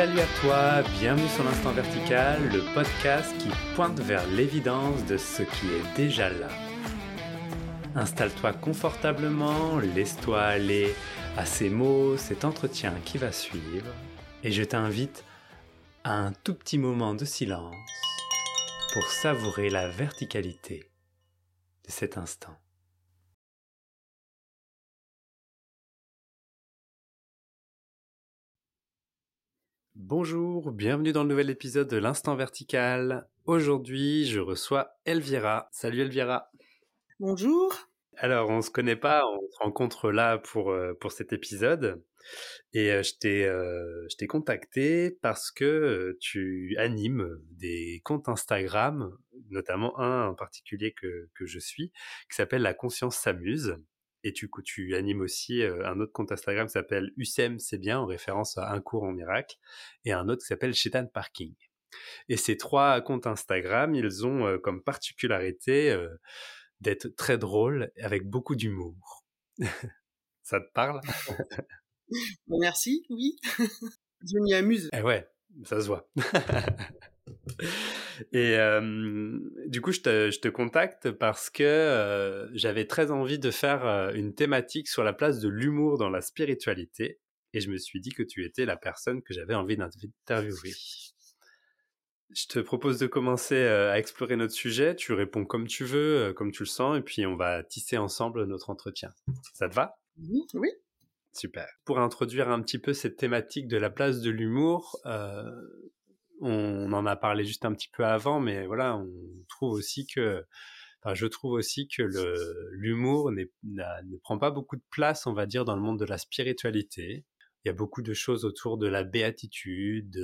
Salut à toi, bienvenue sur l'Instant Vertical, le podcast qui pointe vers l'évidence de ce qui est déjà là. Installe-toi confortablement, laisse-toi aller à ces mots, cet entretien qui va suivre, et je t'invite à un tout petit moment de silence pour savourer la verticalité de cet instant. Bonjour, bienvenue dans le nouvel épisode de l'Instant Vertical. Aujourd'hui, je reçois Elvira. Salut Elvira. Bonjour. Alors, on se connaît pas, on se rencontre là pour, euh, pour cet épisode. Et euh, je t'ai euh, je t'ai contacté parce que tu animes des comptes Instagram, notamment un en particulier que, que je suis, qui s'appelle La Conscience s'amuse. Et tu, tu animes aussi un autre compte Instagram qui s'appelle USEM c'est bien, en référence à un cours en miracle, et un autre qui s'appelle Shetan Parking. Et ces trois comptes Instagram, ils ont comme particularité d'être très drôles avec beaucoup d'humour. Ça te parle? Bah, Merci, oui. je m'y amuse. Eh ouais, ça se voit. Et euh, du coup, je te, je te, contacte parce que euh, j'avais très envie de faire euh, une thématique sur la place de l'humour dans la spiritualité. Et je me suis dit que tu étais la personne que j'avais envie d'interviewer. Je te propose de commencer à explorer notre sujet. Tu réponds comme tu veux, comme tu le sens, et puis on va tisser ensemble notre entretien. Ça te va? Oui. Super. Pour introduire un petit peu cette thématique de la place de l'humour, on en a parlé juste un petit peu avant, mais voilà, on trouve aussi que, enfin, je trouve aussi que l'humour ne prend pas beaucoup de place, on va dire, dans le monde de la spiritualité. Il y a beaucoup de choses autour de la béatitude.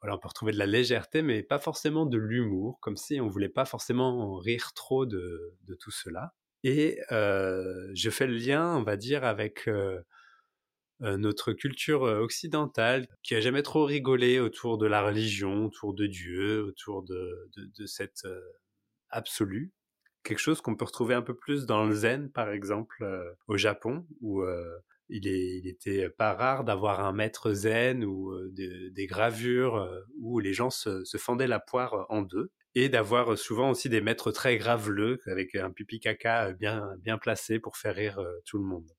voilà, on peut retrouver de la légèreté, mais pas forcément de l'humour, comme si on voulait pas forcément rire trop de, tout cela. Et euh, je fais le lien, on va dire, avec euh, euh, notre culture euh, occidentale qui a jamais trop rigolé autour de la religion, autour de Dieu, autour de, de, de cette euh, absolue. Quelque chose qu'on peut retrouver un peu plus dans le zen, par exemple, au Japon, où il, est, était pas rare d'avoir un maître zen ou des gravures où les gens se, se fendaient la poire en deux et d'avoir souvent aussi des maîtres très graveleux avec un pipi caca bien placé pour faire rire tout le monde.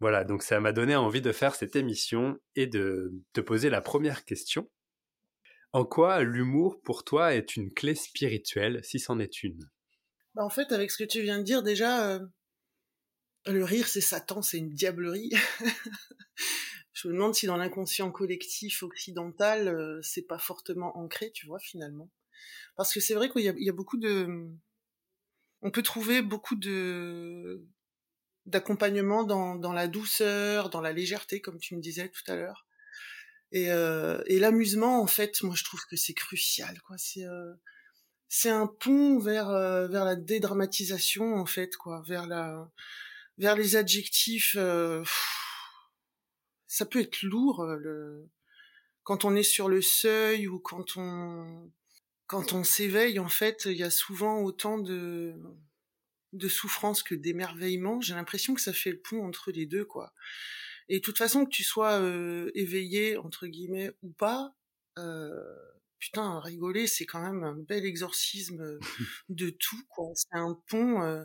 Voilà, donc ça m'a donné envie de faire cette émission et de te poser la première question. En quoi l'humour pour toi est une clé spirituelle, si c'en est une? Bah En fait, avec ce que tu viens de dire, déjà, euh, le rire c'est Satan, c'est une diablerie. Je me demande si dans l'inconscient collectif occidental, euh, c'est pas fortement ancré, tu vois, finalement. Parce que c'est vrai qu'il y, y a beaucoup de... On peut trouver beaucoup de d'accompagnement dans, dans la douceur, dans la légèreté, comme tu me disais tout à l'heure. Et, euh, et l'amusement, en fait, moi je trouve que c'est crucial, quoi. C'est euh, c'est un pont vers euh, vers la dédramatisation, en fait, quoi, vers la vers les adjectifs. Euh, ça peut être lourd le quand on est sur le seuil ou quand on quand on s'éveille. En fait, il y a souvent autant de de souffrance que d'émerveillement. J'ai l'impression que ça fait le pont entre les deux, quoi. Et de toute façon, que tu sois euh, éveillé entre guillemets ou pas, euh, putain, rigoler, c'est quand même un bel exorcisme de tout, quoi. C'est un pont. Euh,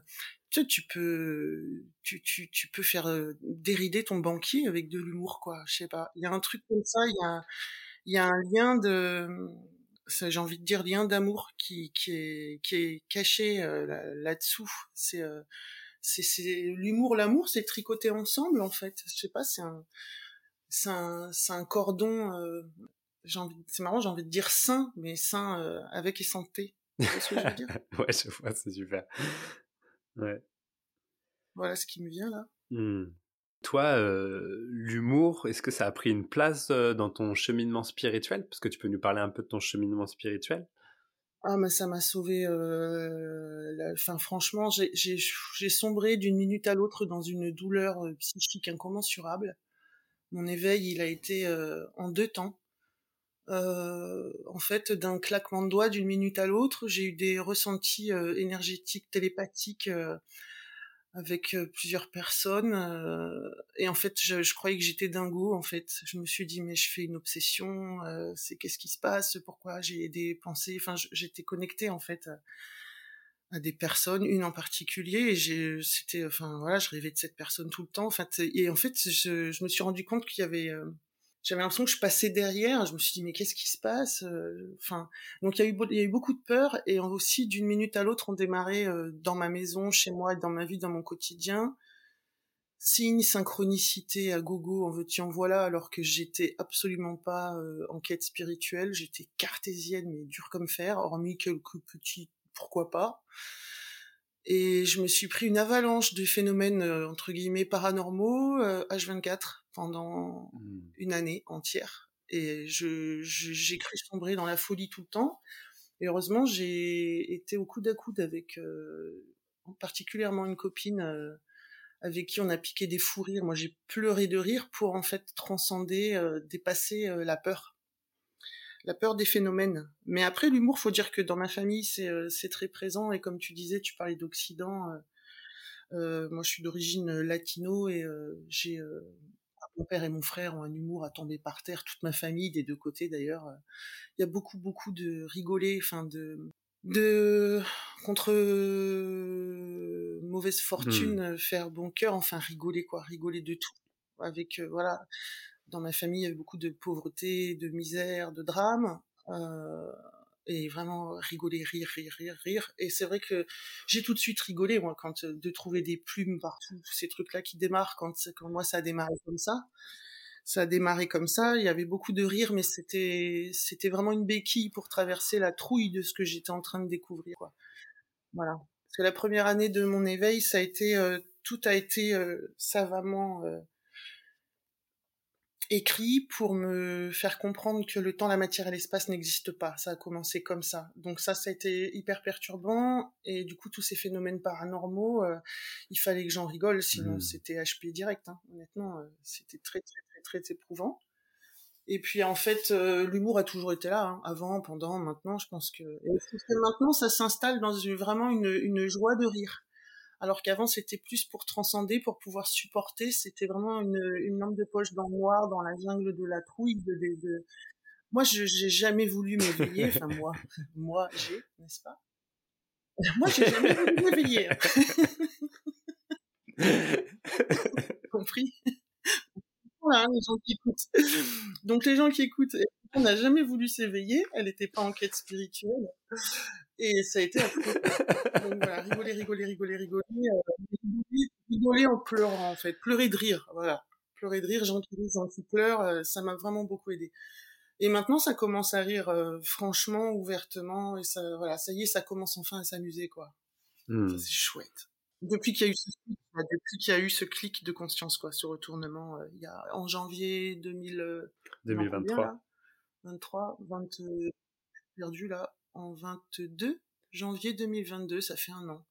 tu tu peux, tu, tu, tu peux faire euh, dérider ton banquier avec de l'humour, quoi. Je sais pas. Il y a un truc comme ça. Il y a, il y a un lien de j'ai envie de dire lien d'amour qui qui est qui est caché euh, là-dessous. c'est euh, c'est c'est l'humour, l'amour, c'est tricoté ensemble en fait. Je sais pas, c'est un c'est un c'est un cordon. Euh, j'ai envie, c'est marrant, j'ai envie de dire sain, mais sain euh, avec et santé. ce que je veux dire? Ouais, je vois, c'est super. Ouais. Voilà ce qui me vient là. Mmh. Toi, euh, l'humour, est-ce que ça a pris une place euh, dans ton cheminement spirituel? Parce que tu peux nous parler un peu de ton cheminement spirituel ah mais ça m'a sauvé. Euh, Enfin franchement, j'ai sombré d'une minute à l'autre dans une douleur psychique incommensurable. Mon éveil, il a été en deux temps. En fait, d'un claquement de doigts d'une minute à l'autre, j'ai eu des ressentis énergétiques, télépathiques avec plusieurs personnes. et en fait, je, je croyais que j'étais dingo. En fait, je me suis dit mais je fais une obsession. c'est qu'est-ce qui se passe? Pourquoi j'ai des pensées? Enfin, j'étais connectée en fait à, des personnes, une en particulier. Et j'ai, c'était, enfin voilà, je rêvais de cette personne tout le temps. En fait, et en fait, je, je me suis rendu compte qu'il y avait j'avais l'impression que je passais derrière. Je me suis dit mais qu'est-ce qui se passe euh, Enfin, donc il y a eu beaucoup de peur et aussi d'une minute à l'autre on démarrait euh, dans ma maison, chez moi, dans ma vie, dans mon quotidien. Signe, synchronicité à gogo, en veux-tu en voilà, alors que j'étais absolument pas euh, en quête spirituelle, j'étais cartésienne mais dure comme fer, hormis quelques petits pourquoi pas. Et je me suis pris une avalanche de phénomènes entre guillemets paranormaux H24 pendant mmh. une année entière. Et je, j'ai cru sombrer dans la folie tout le temps. Et heureusement, j'ai été au coude à coude avec euh, particulièrement une copine euh, avec qui on a piqué des fous rires. Moi, j'ai pleuré de rire pour en fait transcender, euh, dépasser la peur. La peur des phénomènes. Mais après, l'humour, faut dire que dans ma famille, c'est, c'est très présent. Et comme tu disais, tu parlais d'Occident. moi, je suis d'origine latino et j'ai mon père et mon frère ont un humour à tomber par terre, toute ma famille, des deux côtés d'ailleurs. Euh, il y a beaucoup, beaucoup de rigoler, enfin de, de contre mauvaise fortune, mmh. faire bon cœur, enfin rigoler quoi, rigoler de tout. Avec euh, voilà, dans ma famille, il y avait beaucoup de pauvreté, de misère, de drame. Euh, et vraiment rigoler, rire, rire, rire, rire. Et c'est vrai que j'ai tout de suite rigolé, moi, quand euh, de trouver des plumes partout, ces trucs-là qui démarrent, quand, quand moi ça a démarré comme ça. Ça a démarré comme ça, il y avait beaucoup de rire, mais c'était, c'était vraiment une béquille pour traverser la trouille de ce que j'étais en train de découvrir, quoi. Voilà. Parce que la première année de mon éveil, ça a été, euh, tout a été euh, savamment écrit pour me faire comprendre que le temps, la matière et l'espace n'existent pas. Ça a commencé comme ça. Donc ça, ça a été hyper perturbant. Et du coup, tous ces phénomènes paranormaux, euh, il fallait que j'en rigole, sinon mmh. c'était HP direct. Hein. Honnêtement, euh, c'était très, très, très, très éprouvant. Et puis en fait, euh, l'humour a toujours été là, hein. avant, pendant, maintenant. Je pense que et maintenant, ça s'installe dans une, vraiment une, une joie de rire alors qu'avant c'était plus pour transcender, pour pouvoir supporter. C'était vraiment une, lampe de poche dans le noir, dans la jungle de la trouille. Moi, je j'ai jamais voulu m'éveiller. Enfin moi, moi j'ai, n'est-ce pas? Moi, j'ai jamais voulu m'éveiller. Compris? Voilà, les gens qui écoutent. Donc les gens qui écoutent, on n'a jamais voulu s'éveiller. Elle n'était pas en quête spirituelle. Et ça a été un peu... Donc voilà, rigoler, rigoler, rigoler, rigoler, euh, rigoler, en pleurant en fait, pleurer de rire, voilà. Pleurer de rire, rient, gens qui pleurent, euh, ça m'a vraiment beaucoup aidé. Et maintenant, ça commence à rire euh, franchement, ouvertement, et ça, voilà, ça y est, ça commence enfin à s'amuser, quoi. Mmh. C'est chouette. Depuis qu'il y a eu ce clic, depuis qu'il y a eu ce clic de conscience, quoi, ce retournement, il y a en janvier 2000, 2023, 23, 20, perdu là, en 22 janvier 2022, ça fait un an.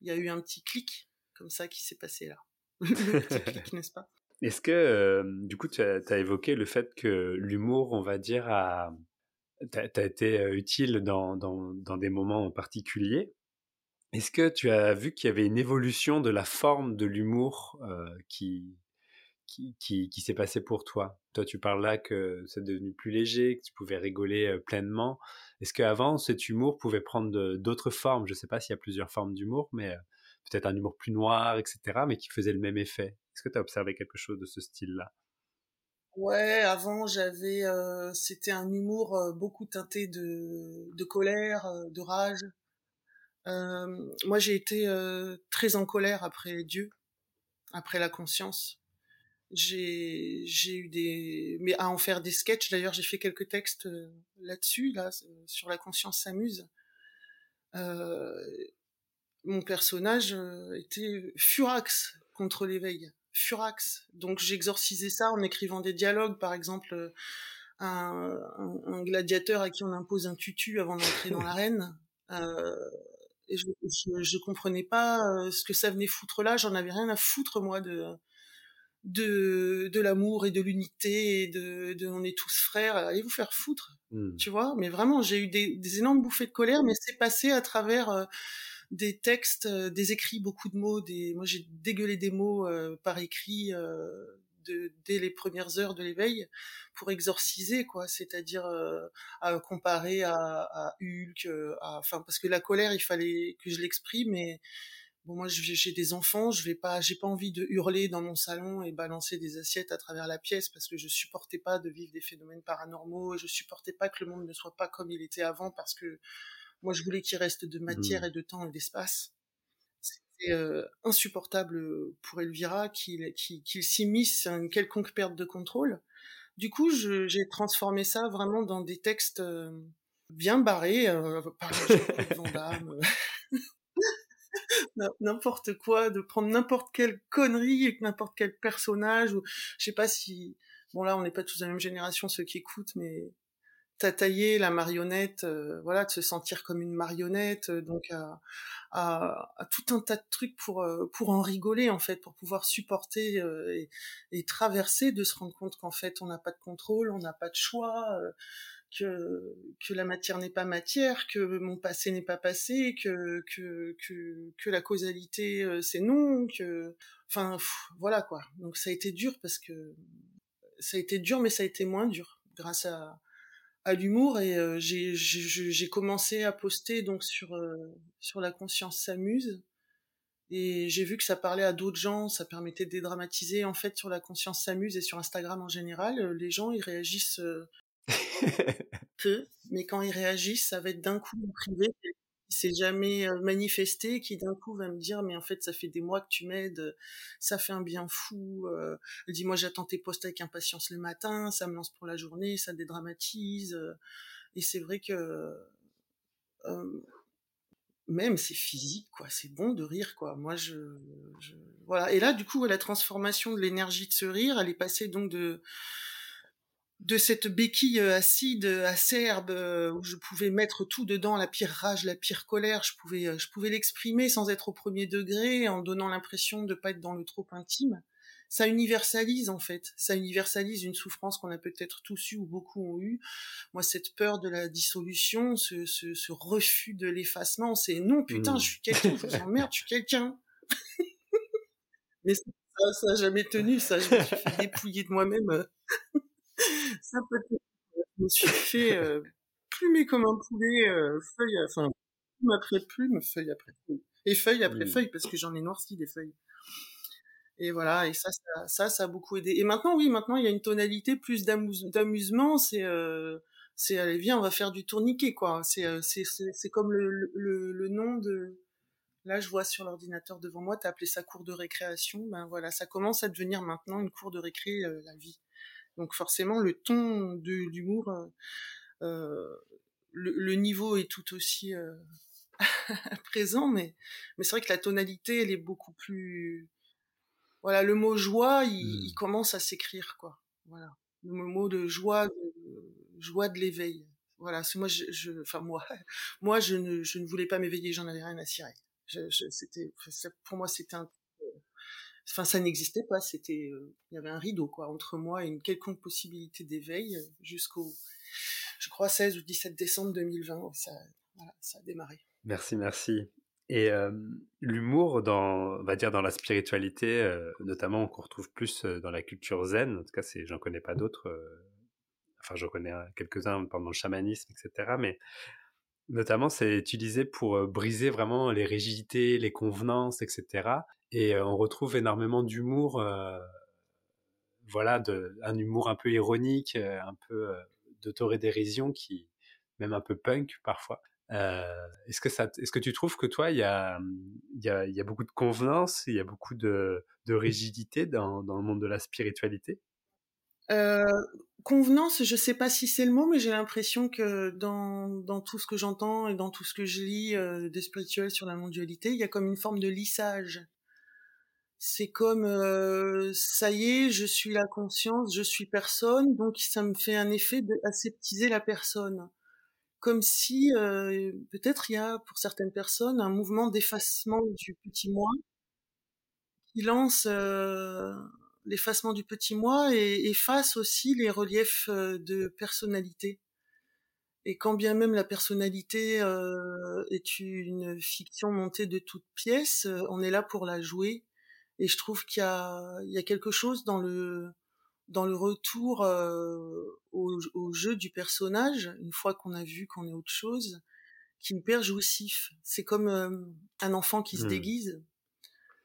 Il y a eu un petit clic comme ça qui s'est passé là. le petit clic, n'est-ce pas? Est-ce que, euh, du coup, tu as, évoqué le fait que l'humour, on va dire, a, as, été euh, utile dans, dans, dans, des moments particuliers. Est-ce que tu as vu qu'il y avait une évolution de la forme de l'humour euh, qui, qui, s'est passé pour toi? Toi, tu parles là que c'est devenu plus léger, que tu pouvais rigoler pleinement. Est-ce qu'avant, cet humour pouvait prendre d'autres formes? Je ne sais pas s'il y a plusieurs formes d'humour, mais peut-être un humour plus noir, etc., mais qui faisait le même effet. Est-ce que tu as observé quelque chose de ce style-là? Ouais, avant j'avais, c'était un humour beaucoup teinté de colère, de rage. moi, j'ai été très en colère après Dieu, après la conscience j'ai j'ai eu des mais à en faire des sketchs. D'ailleurs j'ai fait quelques textes euh, là-dessus là sur la conscience s'amuse. Euh, mon personnage euh, était furax contre l'éveil. Furax. Donc j'exorcisais ça en écrivant des dialogues. Par exemple un, un, gladiateur à qui on impose un tutu avant d'entrer dans l'arène. Euh, et je, je, je comprenais pas ce que ça venait foutre là. J'en avais rien à foutre moi de de, de l'amour et de l'unité et de, de, on est tous frères, allez vous faire foutre, mmh. tu vois. Mais vraiment, j'ai eu des, des, énormes bouffées de colère, mais c'est passé à travers euh, des textes, des écrits, beaucoup de mots. Des, moi, j'ai dégueulé des mots par écrit de, dès les premières heures de l'éveil pour exorciser, quoi. C'est-à-dire à comparer à, à Hulk, enfin parce que la colère, il fallait que je l'exprime, mais Bon, moi, j'ai des enfants, je vais pas, j'ai pas envie de hurler dans mon salon et balancer des assiettes à travers la pièce parce que je supportais pas de vivre des phénomènes paranormaux, je supportais pas que le monde ne soit pas comme il était avant parce que moi, je voulais qu'il reste de matière mmh. et de temps et d'espace. C'était euh, insupportable pour Elvira qu'il qu'il s'immisce à une quelconque perte de contrôle. Du coup, j'ai transformé ça vraiment dans des textes euh, bien barrés, euh, par exemple, n'importe quoi, de prendre n'importe quelle connerie avec n'importe quel personnage ou je sais pas si bon là on n'est pas tous de la même génération ceux qui écoutent mais t'as taillé la marionnette euh, voilà de se sentir comme une marionnette euh, donc à, à, à, tout un tas de trucs pour euh, pour en rigoler en fait pour pouvoir supporter et, et, traverser de se rendre compte qu'en fait on n'a pas de contrôle on n'a pas de choix que, que la matière n'est pas matière, que mon passé n'est pas passé, que, que, que, que la causalité euh, c'est non, que, enfin, voilà quoi. Donc ça a été dur parce que ça a été dur, mais ça a été moins dur grâce à, à l'humour et euh, j'ai commencé à poster donc sur euh, sur la conscience s'amuse et j'ai vu que ça parlait à d'autres gens, ça permettait de dédramatiser en fait sur la conscience s'amuse et sur Instagram en général, les gens ils réagissent peu, mais quand ils réagissent, ça va être d'un coup en privé, qui s'est jamais manifesté, qui d'un coup va me dire mais en fait ça fait des mois que tu m'aides, ça fait un bien fou. Euh, dis-moi j'attends tes posts avec impatience le matin, ça me lance pour la journée, ça dédramatise. et c'est vrai que même c'est physique quoi, c'est bon de rire quoi. Moi je, je, voilà. Et là du coup la transformation de l'énergie de ce rire, elle est passée donc de de cette béquille euh, acide, euh, acerbe, euh, où je pouvais mettre tout dedans, la pire rage, la pire colère, je pouvais, je pouvais l'exprimer sans être au premier degré, en donnant l'impression de pas être dans le trop intime. Ça universalise en fait, ça universalise une souffrance qu'on a peut-être tous eu ou beaucoup ont eu. Moi, cette peur de la dissolution, ce, ce, refus de l'effacement, c'est non, putain, mmh. je suis quelqu'un, je vous emmerde, je suis quelqu'un. Mais ça, ça n'a jamais tenu, ça, je me suis fait dépouiller de moi-même ça peut-être. Je me suis fait euh, plumer comme un poulet, euh, feuille, enfin, plume après plume, feuille après feuille. Et feuille après feuille, parce que j'en ai noirci des feuilles. Et voilà, et ça, ça, ça, a beaucoup aidé. Et maintenant, oui, maintenant, il y a une tonalité plus d'amusement, c'est, euh, c'est, allez, viens, on va faire du tourniquet, quoi. C'est, euh, c'est, c'est, comme le, le, le, nom de, là, je vois sur l'ordinateur devant moi, t'as appelé ça cours de récréation. Ben voilà, ça commence à devenir maintenant une cour de récré, la vie. Donc forcément, le ton de l'humour, euh, euh, le, niveau est tout aussi euh, présent, mais, mais c'est vrai que la tonalité, elle est beaucoup plus... Voilà, le mot joie, il, mmh. commence à s'écrire, quoi. Voilà, le mot de joie, de, joie de l'éveil. Voilà, moi, je, enfin moi, moi, je ne, je ne voulais pas m'éveiller, j'en avais rien à cirer. c'était, pour moi, c'était un enfin ça n'existait pas c'était euh, il y avait un rideau quoi entre moi et une quelconque possibilité d'éveil euh, jusqu'au je crois 16 ou 17 décembre 2020 ça ça a démarré. Merci merci. Et euh, l'humour dans on va dire dans la spiritualité notamment qu'on retrouve plus dans la culture zen en tout cas c'est j'en connais pas d'autres enfin j'en connais quelques-uns pendant le chamanisme etc mais notamment c'est utilisé pour briser vraiment les rigidités les convenances etc et on retrouve énormément d'humour, voilà, un humour un peu ironique, un peu d'autorédérision, qui même un peu punk parfois. est-ce que ça, est-ce que tu trouves que toi, il y a, il y a, beaucoup de convenance, il y a beaucoup de, de rigidité dans, le monde de la spiritualité? Euh, convenance, je sais pas si c'est le mot, mais j'ai l'impression que dans, dans tout ce que j'entends et dans tout ce que je lis euh, des spirituels sur la mondialité, il y a comme une forme de lissage c'est comme euh, ça y est, je suis la conscience, je suis personne, donc ça me fait un effet d'aseptiser la personne. Comme si euh, peut-être il y a pour certaines personnes un mouvement d'effacement du petit moi qui lance euh, l'effacement du petit moi et efface aussi les reliefs de personnalité. Et quand bien même la personnalité euh, est une fiction montée de toutes pièces, euh, on est là pour la jouer. Et je trouve qu'il y a, il y a quelque chose dans le, dans le retour euh, au, au, jeu du personnage, une fois qu'on a vu qu'on est autre chose, qui est hyper jouissif. C'est comme euh, un enfant qui se mmh. déguise.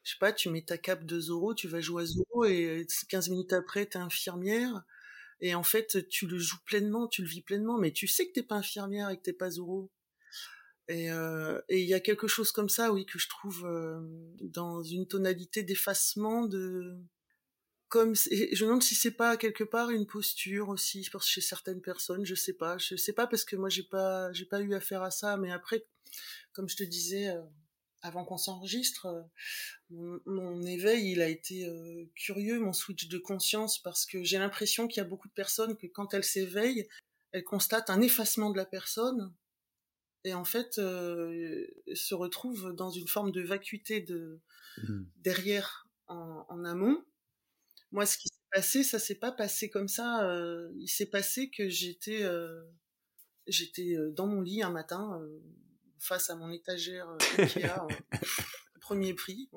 Je sais pas, tu mets ta cape de Zoro, tu vas jouer à Zoro et 15 minutes après, t'es infirmière. Et en fait, tu le joues pleinement, tu le vis pleinement, mais tu sais que t'es pas infirmière et que t'es pas Zoro. Et euh, il y a quelque chose comme ça, oui, que je trouve euh, dans une tonalité d'effacement, de comme je me demande si c'est pas quelque part une posture aussi pense chez certaines personnes je sais pas je sais pas parce que moi j'ai pas j'ai pas eu affaire à ça mais après comme je te disais euh, avant qu'on s'enregistre euh, mon, éveil il a été euh, curieux mon switch de conscience parce que j'ai l'impression qu'il y a beaucoup de personnes que quand elles s'éveillent elles constatent un effacement de la personne et en fait se retrouvent dans une forme de vacuité de mmh. derrière en, en amont moi, ce qui s'est passé, ça s'est pas passé comme ça. Euh, il s'est passé que j'étais euh, j'étais euh, dans mon lit un matin face à mon étagère Ikea, premier prix.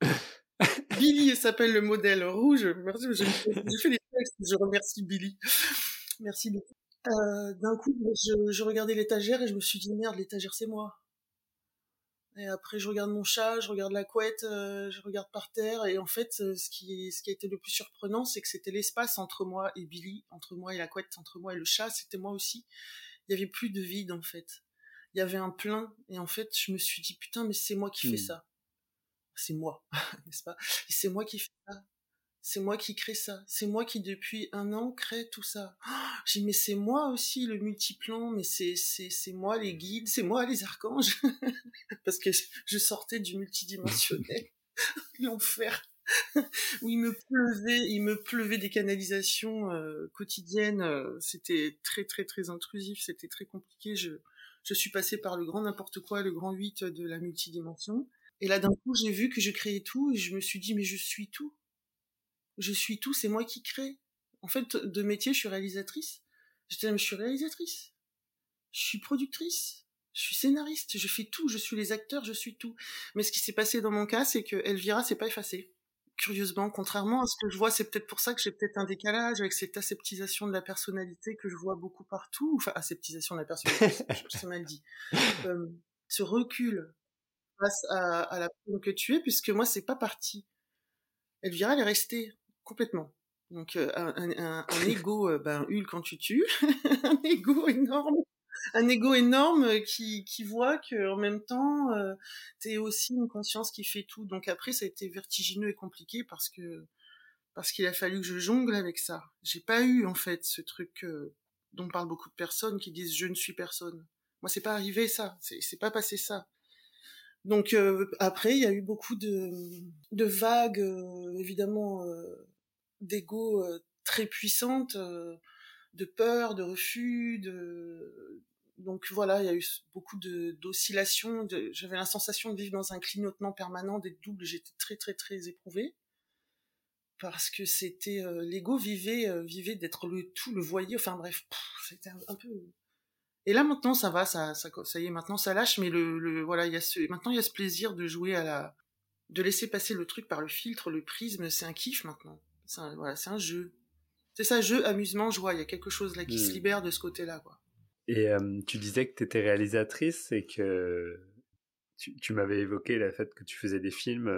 Billy s'appelle le modèle rouge. Merci, j'ai fait les textes, je remercie Billy. Merci beaucoup. D'un coup, je, je regardais l'étagère et je me suis dit merde, l'étagère c'est moi. Et après, je regarde mon chat, je regarde la couette, euh, je regarde par terre. Et en fait, euh, ce qui, ce qui a été le plus surprenant, c'est que c'était l'espace entre moi et Billy, entre moi et la couette, entre moi et le chat. C'était moi aussi. Il y avait plus de vide, en fait. Il y avait un plein. Et en fait, je me suis dit, putain, mais c'est moi qui fais hmm. ça. C'est moi, n'est-ce pas? C'est moi qui fais ça c'est moi qui crée ça. C'est moi qui, depuis un an, crée tout ça. Oh, j'ai dit, mais c'est moi aussi le multiplan, mais c'est, c'est, c'est moi les guides, c'est moi les archanges. Parce que je sortais du multidimensionnel. L'enfer. où il me pleuvait, il me pleuvait des canalisations euh, quotidiennes. Euh, c'était très, très, très intrusif. C'était très compliqué. Je, je suis passée par le grand n'importe quoi, le grand 8 de la multidimension. Et là, d'un coup, j'ai vu que je créais tout et je me suis dit, mais je suis tout je suis tout, c'est moi qui crée. En fait, de métier, je suis réalisatrice. J'étais là, mais je suis réalisatrice. Je suis productrice. Je suis scénariste. Je fais tout. Je suis les acteurs. Je suis tout. Mais ce qui s'est passé dans mon cas, c'est que Elvira s'est pas effacée. Curieusement, contrairement à ce que je vois, c'est peut-être pour ça que j'ai peut-être un décalage avec cette aseptisation de la personnalité que je vois beaucoup partout. Enfin, aseptisation de la personnalité, c'est mal dit. Euh, ce recul face à, la personne que tu es, puisque moi, c'est pas parti. Elvira, elle est restée complètement. Donc euh, un, un, un ego, euh, ben quand tu tues, un ego énorme, un ego énorme euh, qui, qui voit que en même temps euh, t'es aussi une conscience qui fait tout. Donc après ça a été vertigineux et compliqué parce que parce qu'il a fallu que je jongle avec ça. J'ai pas eu en fait ce truc dont parlent beaucoup de personnes qui disent je ne suis personne. Moi c'est pas arrivé ça, c'est pas passé ça. Donc après, il y a eu beaucoup de, de vagues, évidemment, d'ego euh, très puissante, euh, de peur, de refus, de donc voilà, il y a eu beaucoup de d'oscillations. J'avais la sensation de vivre dans un clignotement permanent, des doubles. J'étais très très très éprouvée parce que c'était euh, l'ego vivait vivait d'être le tout, le voyer. Enfin bref, c'était un, peu. Et là maintenant ça va, ça, ça ça y est, maintenant ça lâche. Mais le, le voilà, il y a ce maintenant il y a ce plaisir de jouer à la de laisser passer le truc par le filtre, le prisme. C'est un kiff maintenant. C'est un, voilà, c'est un jeu. C'est ça, jeu, amusement, joie. Il y a quelque chose là qui se hmm. libère de ce côté-là, quoi. Et tu disais que tu étais réalisatrice et que tu, m'avais évoqué le fait que tu faisais des films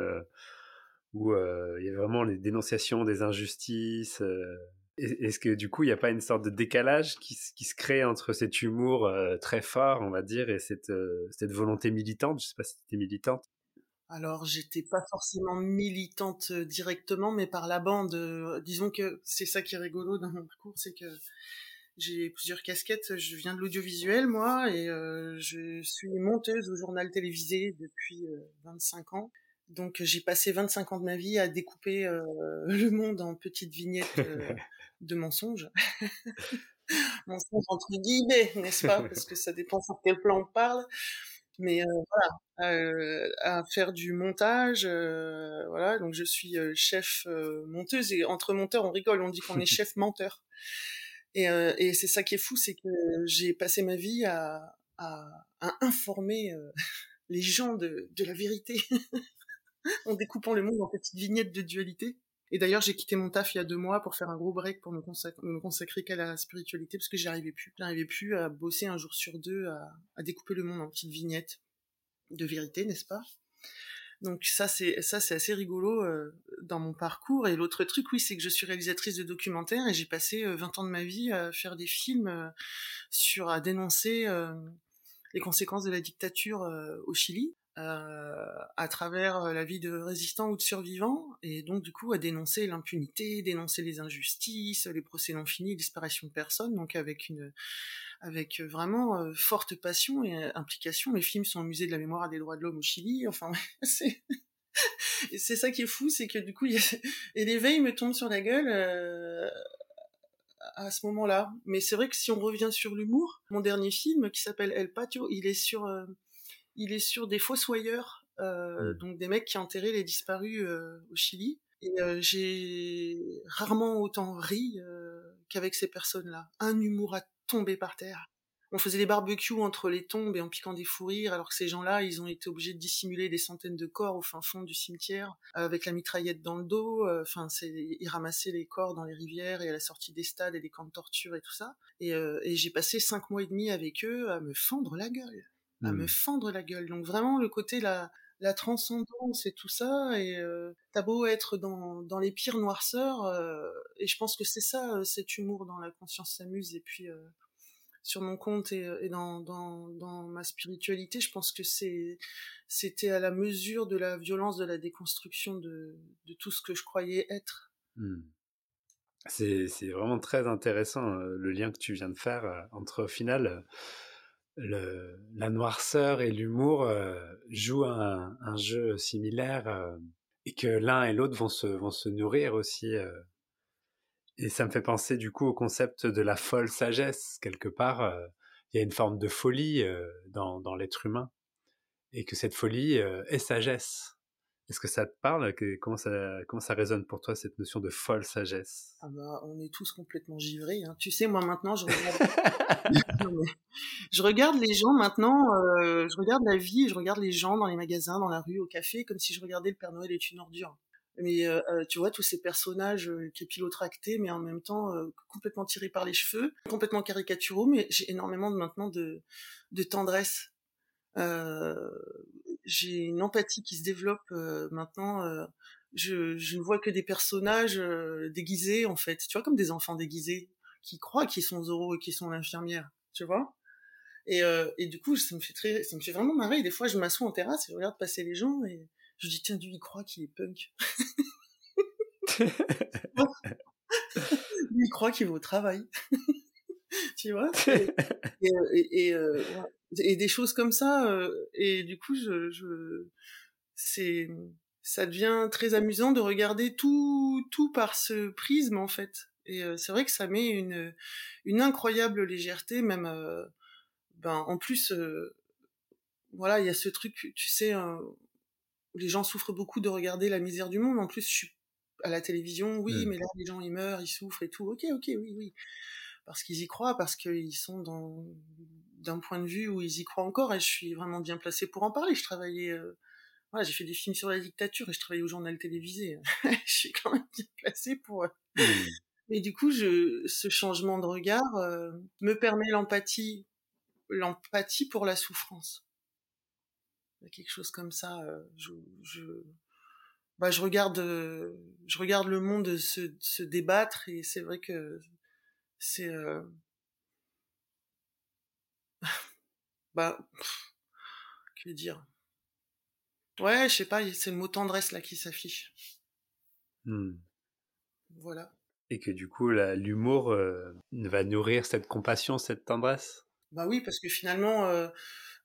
où il y a vraiment les dénonciations des injustices. Est-ce que du coup, il n'y a pas une sorte de décalage qui, se crée entre cet humour très fort, on va dire, et cette, cette volonté militante? Je ne sais pas si tu étais militante. Alors, j'étais pas forcément militante directement, mais par la bande. Disons que c'est ça qui est rigolo dans mon parcours, c'est que j'ai plusieurs casquettes. Je viens de l'audiovisuel, moi, et euh, je suis monteuse au journal télévisé depuis 25 ans. Donc, j'ai passé 25 ans de ma vie à découper le monde en petites vignettes de mensonges. mensonges entre guillemets, n'est-ce pas? Parce que ça dépend sur quel plan on parle mais euh, voilà, euh, à faire du montage, euh, voilà. Donc je suis chef monteuse et entre monteurs on rigole, on dit qu'on est chef menteur. Et, euh, et c'est ça qui est fou, c'est que j'ai passé ma vie à, à, à informer euh, les gens de, de la vérité en découpant le monde en petites vignettes de dualité. Et d'ailleurs, j'ai quitté mon taf il y a deux mois pour faire un gros break pour me, consacrer, me consacrer qu'à la spiritualité parce que j'y arrivais plus. J'arrivais plus à bosser un jour sur deux, à, à découper le monde en petites vignettes de vérité, n'est-ce pas? Donc ça c'est ça c'est assez rigolo euh, dans mon parcours. Et l'autre truc oui c'est que je suis réalisatrice de documentaires et j'ai passé 20 euh, ans de ma vie à faire des films euh, sur à dénoncer les conséquences de la dictature au Chili à travers la vie de résistants ou de survivants. Et donc du coup à dénoncer l'impunité, dénoncer les injustices, les procès non finis, disparition de personnes. Donc avec une avec euh, vraiment euh, forte passion et euh, implication. Mes films sont au musée de la mémoire et des droits de l'homme au Chili. Enfin, c'est c'est ça qui est fou, c'est que du coup, y a... et l'éveil me tombe sur la gueule à ce moment-là. Mais c'est vrai que si on revient sur l'humour, mon dernier film qui s'appelle El Patio, il est sur il est sur des fossoyeurs, mmh. donc des mecs qui enterraient les disparus au Chili. Et j'ai rarement autant ri qu'avec ces personnes-là. Un humour à tomber par terre. On faisait des barbecues entre les tombes et en piquant des fous rires, alors que ces gens-là, ils ont été obligés de dissimuler des centaines de corps au fin fond du cimetière, avec la mitraillette dans le dos. Euh, enfin, c'est ils ramassaient les corps dans les rivières et à la sortie des stades et des camps de torture et tout ça. Et, euh, et j'ai passé cinq mois et demi avec eux à me fendre la gueule, à me mmh. fendre la gueule. Donc vraiment le côté la la transcendance et tout ça et t'as beau être dans, dans les pires noirceurs et je pense que c'est ça cet humour dans la conscience s'amuse et puis sur mon compte et, et dans, dans, dans, ma spiritualité je pense que c'est c'était à la mesure de la violence de la déconstruction de, de tout ce que je croyais être mmh. c'est vraiment très intéressant le lien que tu viens de faire entre au final le, la noirceur et l'humour euh, jouent un, un, jeu similaire euh, et que l'un et l'autre vont se, vont se nourrir aussi. Euh. Et ça me fait penser du coup au concept de la folle sagesse. Quelque part, il y a une forme de folie dans, dans l'être humain et que cette folie est sagesse. Est-ce que ça te parle comment, ça, comment ça résonne pour toi cette notion de folle sagesse? Ah bah, On est tous complètement givrés. Hein. Tu sais, moi maintenant, je regarde, je regarde les gens maintenant, euh, je regarde la vie, je regarde les gens dans les magasins, dans la rue, au café, comme si je regardais le Père Noël est une ordure. Mais euh, euh tu vois, tous ces personnages euh, capillotractés, mais en même temps complètement tirés par les cheveux, complètement caricaturaux, mais j'ai énormément de, maintenant de, de tendresse. Euh, j'ai une empathie qui se développe euh, maintenant. Euh, je, je, ne vois que des personnages euh, déguisés en fait, tu vois, comme des enfants déguisés qui croient qu'ils sont Zoro et qu'ils sont l'infirmière, tu vois? Et, et du coup, ça me fait très, ça me fait vraiment marrer. des fois, je m'assois en terrasse et je regarde passer les gens et je dis tiens, lui, il croit qu'il est punk. lui, il croit qu'il va au travail. tu vois et, et, et, et des choses comme ça. Euh, et du coup, je, je c'est ça devient très amusant de regarder tout tout par ce prisme en fait. Et euh, c'est vrai que ça met une une incroyable légèreté, même. Euh, ben en plus, voilà, il y a ce truc, tu sais, les gens souffrent beaucoup de regarder la misère du monde. En plus, je suis à la télévision, oui, mmh. mais là les gens ils meurent, ils souffrent et tout. Ok, ok, oui, oui, parce qu'ils y croient, parce qu'ils sont dans d'un point de vue où ils y croient encore et je suis vraiment bien placée pour en parler. Je travaillais, euh, voilà, j'ai fait des films sur la dictature et je travaillais au journal télévisé. je suis quand même bien placée pour. Euh, mmh. Mais du coup, je, ce changement de regard euh, me permet l'empathie, l'empathie pour la souffrance. Quelque chose comme ça. je, je, bah, je regarde, je regarde le monde se, se débattre et c'est vrai que c'est bah, que dire? Ouais, je sais pas, c'est le mot tendresse là qui s'affiche. Mmh. Voilà. Et que du coup, l'humour euh, va nourrir cette compassion, cette tendresse? Bah oui, parce que finalement, euh,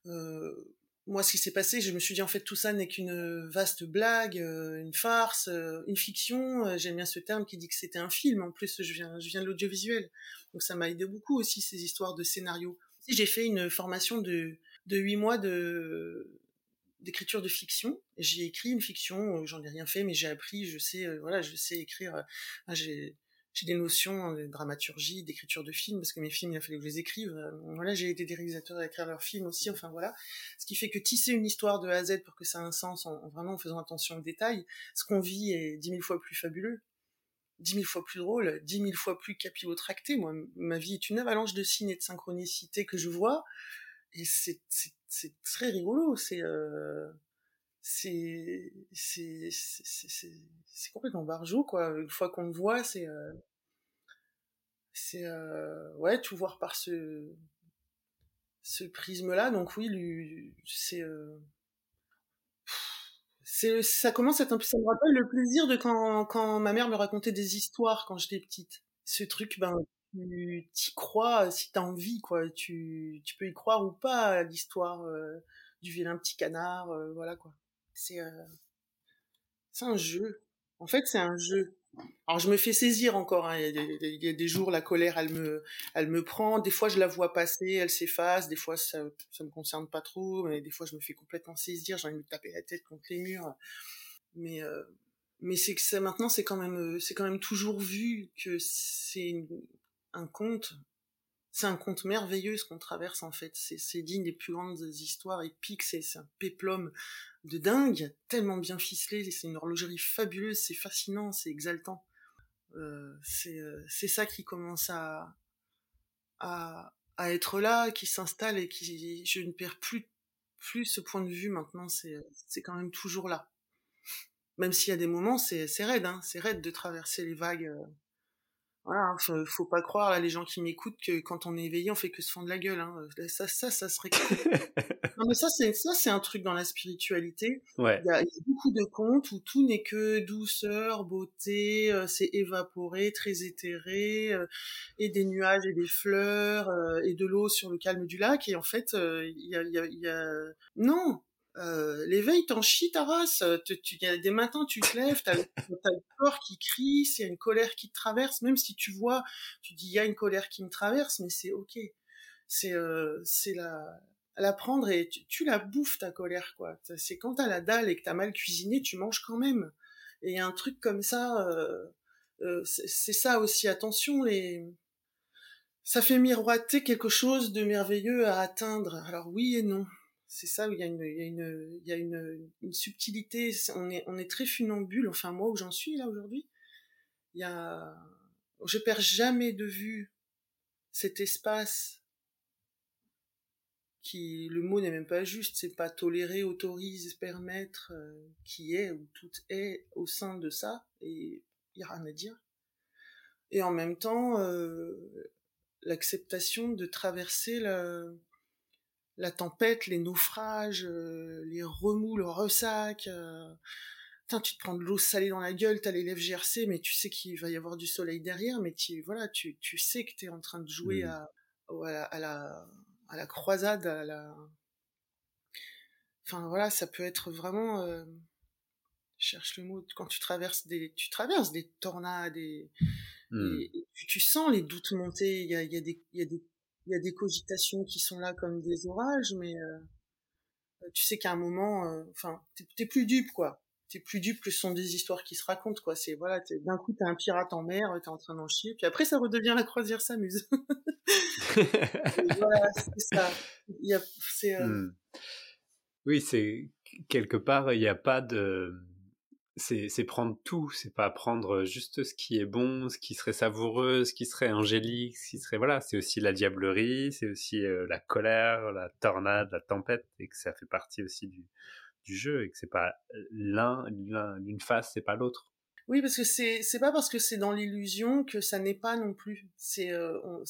euh, moi, ce qui s'est passé, je me suis dit en fait tout ça n'est qu'une vaste blague, une farce, une fiction. J'aime bien ce terme qui dit que c'était un film. En plus, je viens, je viens de l'audiovisuel, donc ça m'a aidé beaucoup aussi ces histoires de scénario. J'ai fait une formation de de huit mois de d'écriture de fiction. J'ai écrit une fiction, euh, j'en ai rien fait, mais j'ai appris, je sais, euh, voilà, je sais écrire. Euh, j'ai des notions de dramaturgie, d'écriture de films, parce que mes films, il a fallu que je les écrive. Voilà, j'ai aidé des réalisateurs à écrire leurs films aussi, enfin voilà. Ce qui fait que tisser une histoire de A à Z pour que ça ait un sens, en, vraiment en faisant attention aux détails, ce qu'on vit est dix mille fois plus fabuleux, dix mille fois plus drôle, dix mille fois plus capillotracté. Moi, ma vie est une avalanche de signes et de synchronicité que je vois, et c'est très rigolo, c'est... Euh c'est c'est c'est complètement barjot quoi. Une fois qu'on le voit c'est euh, c'est euh, ouais tout voir par ce ce prisme là donc oui c'est euh, c'est ça commence à être un peu ça me rappelle le plaisir de quand quand ma mère me racontait des histoires quand j'étais petite. Ce truc ben tu t'y crois si t'as envie quoi. Tu tu peux y croire ou pas à l'histoire du vilain petit canard voilà quoi c'est euh, c'est un jeu. En fait, c'est un jeu. Alors je me fais saisir encore. Hein. Il, y a des, jours la colère, elle me, elle me prend. Des fois je la vois passer, elle s'efface. Des fois ça, ça me concerne pas trop. Mais des fois je me fais complètement saisir. J'ai envie de taper la tête contre les murs. Mais euh, mais c'est que ça maintenant c'est quand même c'est quand même toujours vu que c'est un conte c'est un conte merveilleux ce qu'on traverse en fait. C'est digne des plus grandes histoires épiques. C'est un péplum de dingue, tellement bien ficelé. C'est une horlogerie fabuleuse. C'est fascinant, c'est exaltant. Euh, euh, c'est ça qui commence à, à, être là, qui s'installe et qui je ne perds plus plus ce point de vue maintenant. C'est quand même toujours là. Même s'il y a des moments, c'est raide, hein, c'est raide de traverser les vagues. Euh, voilà, faut, faut pas croire là les gens qui m'écoutent que quand on est éveillé, on fait que se fendre la gueule. Hein. Ça, ça, ça serait. non mais ça c'est ça c'est un truc dans la spiritualité. Ouais. Il, y a, beaucoup de contes où tout n'est que douceur, beauté, euh, c'est évaporé, très éthéré, euh, et des nuages et des fleurs euh, et de l'eau sur le calme du lac. Et en fait, il y a, y, a, y a non euh, l'éveil t'en chie ta race. Tu, y a des matins, tu te lèves, t'as, as le corps qui crie, a une colère qui te traverse, même si tu vois, tu dis il y a une colère qui me traverse, mais c'est ok. C'est euh, c'est la la prendre et tu, la bouffes ta colère quoi. C'est quand t'as la dalle et que t'as mal cuisiné, tu manges quand même. Et un truc comme ça, euh, euh c'est ça aussi. Attention les ça fait miroiter quelque chose de merveilleux à atteindre. Alors oui et non c'est ça où il y a une, il y a une, il y a une, une subtilité. On est, on est très funambule. Enfin, moi où j'en suis là aujourd'hui, il y a, je perds jamais de vue cet espace qui, le mot n'est même pas juste, c'est pas tolérer, autoriser, permettre, euh, qui est ou tout est au sein de ça et il y a rien à dire. Et en même temps, euh, l'acceptation de traverser le, la tempête, les naufrages, euh, les remous, le ressac. Euh... tu te prends de l'eau salée dans la gueule, t'as les lèvres GRC, mais tu sais qu'il va y avoir du soleil derrière, mais tu, voilà, tu, tu sais que t'es en train de jouer mmh. à, à, la, à, la, croisade, à la... Enfin, voilà, ça peut être vraiment... Euh... cherche le mot, quand tu traverses des, tu traverses des tornades, et, mmh. tu, sens les doutes monter, il y a, y, a y a des il y a des cogitations qui sont là comme des orages, mais euh, tu sais qu'à un moment, euh, enfin, t'es plus dupe, quoi. T'es plus dupe que ce sont des histoires qui se racontent, quoi. C'est voilà, d'un coup t'as un pirate en mer, t'es en train d'en chier, puis après ça redevient la croisière s'amuse. voilà, c'est ça. Il y a, euh, hmm. Oui, c'est quelque part, il n'y a pas de c'est prendre tout, c'est pas prendre juste ce qui est bon, ce qui serait savoureux, ce qui serait angélique, ce qui serait voilà, c'est aussi la diablerie, c'est aussi euh, la colère, la tornade, la tempête, et que ça fait partie aussi du, du jeu, et que c'est pas l'un d'une face, c'est pas l'autre. Oui, parce que c'est c'est pas parce que c'est dans l'illusion que ça n'est pas non plus. C'est euh, on,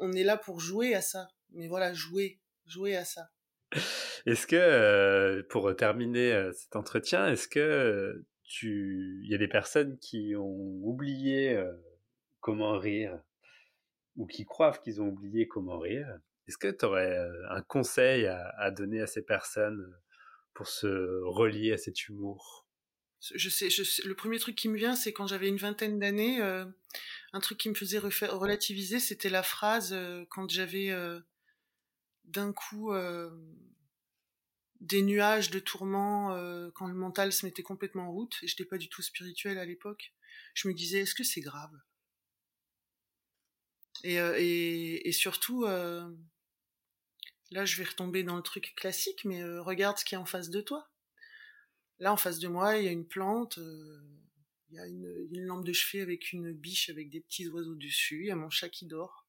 on, est là pour jouer à ça, mais voilà, jouer, jouer à ça. Est-ce que, euh, pour terminer euh, cet entretien, est-ce que euh, tu, il y a des personnes qui ont oublié comment rire ou qui croient qu'ils ont oublié comment rire? Est-ce que tu aurais un conseil à, donner à ces personnes pour se relier à cet humour? Je sais, le premier truc qui me vient, c'est quand j'avais une vingtaine d'années, un truc qui me faisait relativiser, c'était la phrase quand j'avais d'un coup euh, des nuages de tourments euh, quand le mental se mettait complètement en route et j'étais pas du tout spirituel à l'époque. Je me disais est-ce que c'est grave? Et, euh, et, et surtout, euh, là, je vais retomber dans le truc classique, mais regarde ce qui est en face de toi. Là, en face de moi, il y a une plante, il y a une, lampe de chevet avec une biche avec des petits oiseaux dessus, il y a mon chat qui dort.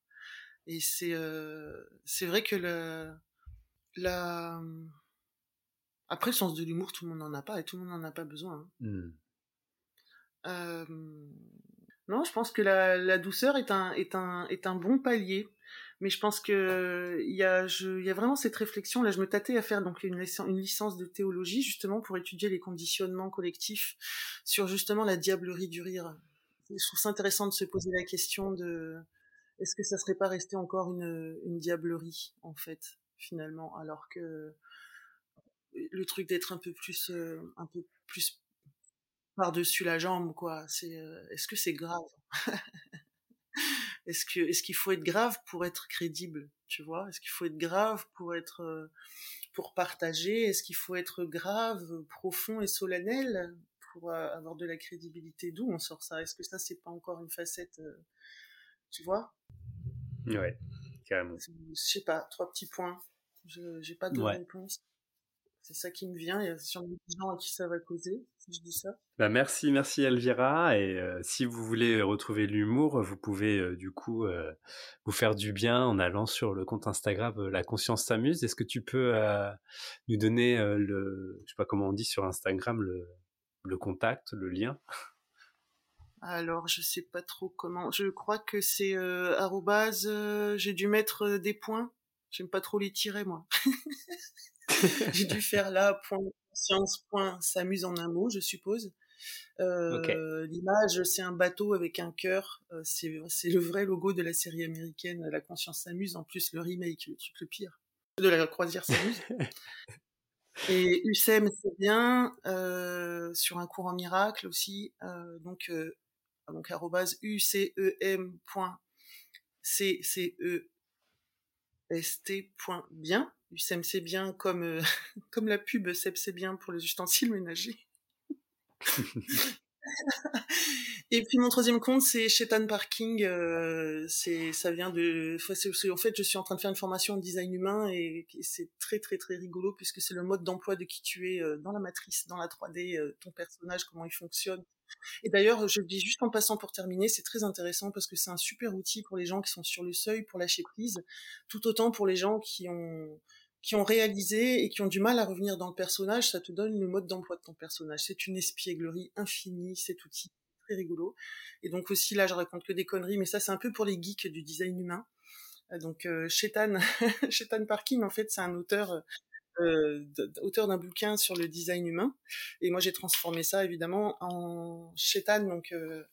Et c'est vrai que la... Après, le sens de l'humour, tout le monde n'en a pas et tout le monde n'en a pas besoin. Hein. Mmh. Euh, non, je pense que la, la, douceur est un, est, un, est un bon palier. Mais je pense que il y a, je, y a vraiment cette réflexion. Là, je me tâtais à faire donc une, une licence de théologie justement pour étudier les conditionnements collectifs sur justement la diablerie du rire. Je trouve ça intéressant de se poser la question de est-ce que ça serait pas resté encore une, une diablerie en fait finalement? Alors que le truc d'être un peu plus euh, un peu plus par-dessus la jambe, quoi. C'est, euh, est-ce que c'est grave? Est-ce que, est-ce qu'il faut être grave pour être crédible, tu vois? Est-ce qu'il faut être grave pour être, euh, pour partager? Est-ce qu'il faut être grave, profond et solennel pour avoir de la crédibilité? D'où on sort ça? Est-ce que ça, c'est pas encore une facette, tu vois? Ouais, carrément. Je sais pas, trois petits points. Je, j'ai pas de réponse. C'est ça qui me vient. Il y a sûrement des gens à qui ça va causer, si je dis ça. Bah merci, merci Elvira. Et euh, si vous voulez retrouver l'humour, vous pouvez euh, du coup euh, vous faire du bien en allant sur le compte Instagram La Conscience s'amuse. Est-ce que tu peux nous donner le, je sais pas comment on dit sur Instagram, le, le contact, le lien? Alors, je sais pas trop comment. Je crois que c'est euh, J'ai dû mettre des points. J'aime pas trop les tirer, moi. J'ai dû faire là, point conscience, point s'amuse en un mot, je suppose. Euh, L'image, c'est un bateau avec un cœur. Euh, c'est le vrai logo de la série américaine La Conscience s'amuse. En plus, le remake, le truc le pire. De la croisière s'amuse. Et UCM, c'est bien. Euh, sur un cours en miracle aussi. Euh, donc, euh, donc arrobase Ucem c'est bien comme, euh, comme la pub c'est bien pour les ustensiles ménagers. Et puis mon troisième compte, c'est Shetan Parking. Euh, c'est, ça vient de, en fait, je suis en train de faire une formation en design humain et, c'est très très très rigolo puisque c'est le mode d'emploi de qui tu es euh, dans la matrice, dans la 3D, euh, ton personnage, comment il fonctionne. Et d'ailleurs, je le dis juste en passant pour terminer, c'est très intéressant parce que c'est un super outil pour les gens qui sont sur le seuil pour lâcher prise, tout autant pour les gens qui ont qui ont réalisé et qui ont du mal à revenir dans le personnage, ça te donne le mode d'emploi de ton personnage. C'est une espièglerie infinie, cet outil très rigolo. Et donc aussi là, je raconte que des conneries, mais ça c'est un peu pour les geeks du design humain. Euh, donc euh, Shetan, Parking, en fait, c'est un auteur euh, auteur d'un bouquin sur le design humain. Et moi, j'ai transformé ça évidemment en Shetan, donc euh,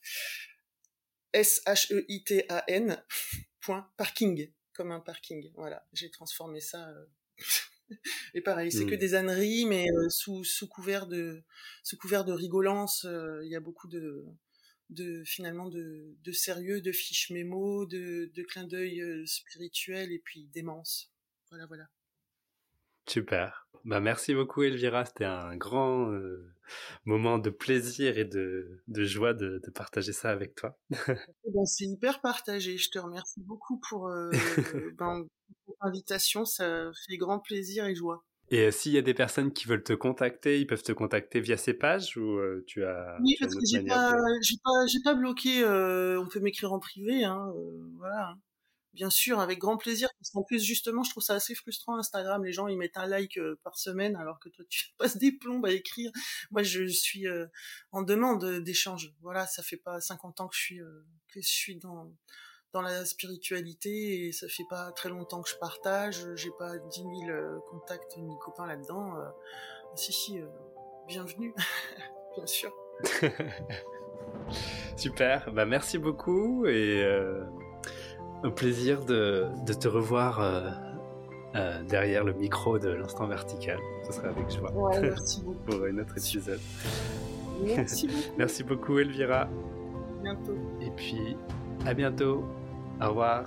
S-H-E-I-T-A-N point parking, comme un parking. Voilà, j'ai transformé ça. Euh, et pareil, c'est que mmh. des âneries, mais sous, sous couvert de sous couvert de rigolance, il y a beaucoup de de finalement de, de sérieux, de fiches mémo, de, de clins d'œil spirituel et puis démence. Voilà, voilà. Super. Bah merci beaucoup Elvira, c'était un grand moment de plaisir et de, de joie de, de, partager ça avec toi. Eh ben, c'est hyper partagé, je te remercie beaucoup pour, euh, ben, l'invitation, ça fait grand plaisir et joie. Et s'il y a des personnes qui veulent te contacter, ils peuvent te contacter via ces pages ou tu as Oui, parce que j'ai pas, j'ai pas, j'ai pas bloqué. on peut m'écrire en privé, hein, voilà. Bien sûr, avec grand plaisir, parce qu'en plus, justement, je trouve ça assez frustrant, Instagram, les gens, ils mettent un like euh, par semaine, alors que toi, tu passes des plombes à écrire. Moi, je suis euh, en demande d'échange. Voilà, ça fait pas 50 ans que je suis, euh, que je suis dans, dans la spiritualité, et ça fait pas très longtemps que je partage, j'ai pas 10 000 contacts ni copains là-dedans. si, si, bienvenue, bien sûr. Super, bah merci beaucoup et un plaisir de, de te revoir euh, euh, derrière le micro de l'instant vertical. Ce sera avec joie. Ouais, merci beaucoup. Pour un autre épisode. Merci beaucoup. merci beaucoup, Elvira. À bientôt. Et puis, à bientôt. Au revoir.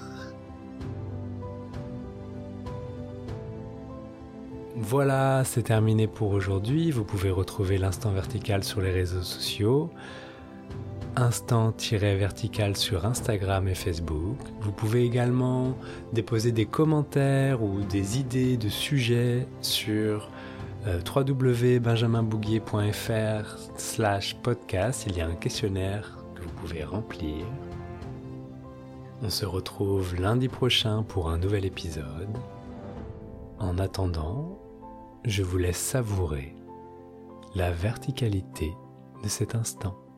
Voilà, c'est terminé pour aujourd'hui. Vous pouvez retrouver l'instant vertical sur les réseaux sociaux. Instant-vertical sur Instagram et Facebook. Vous pouvez également déposer des commentaires ou des idées de sujets sur euh, www.benjaminbouguier.fr slash podcast. Il y a un questionnaire que vous pouvez remplir. On se retrouve lundi prochain pour un nouvel épisode. En attendant, je vous laisse savourer la verticalité de cet instant.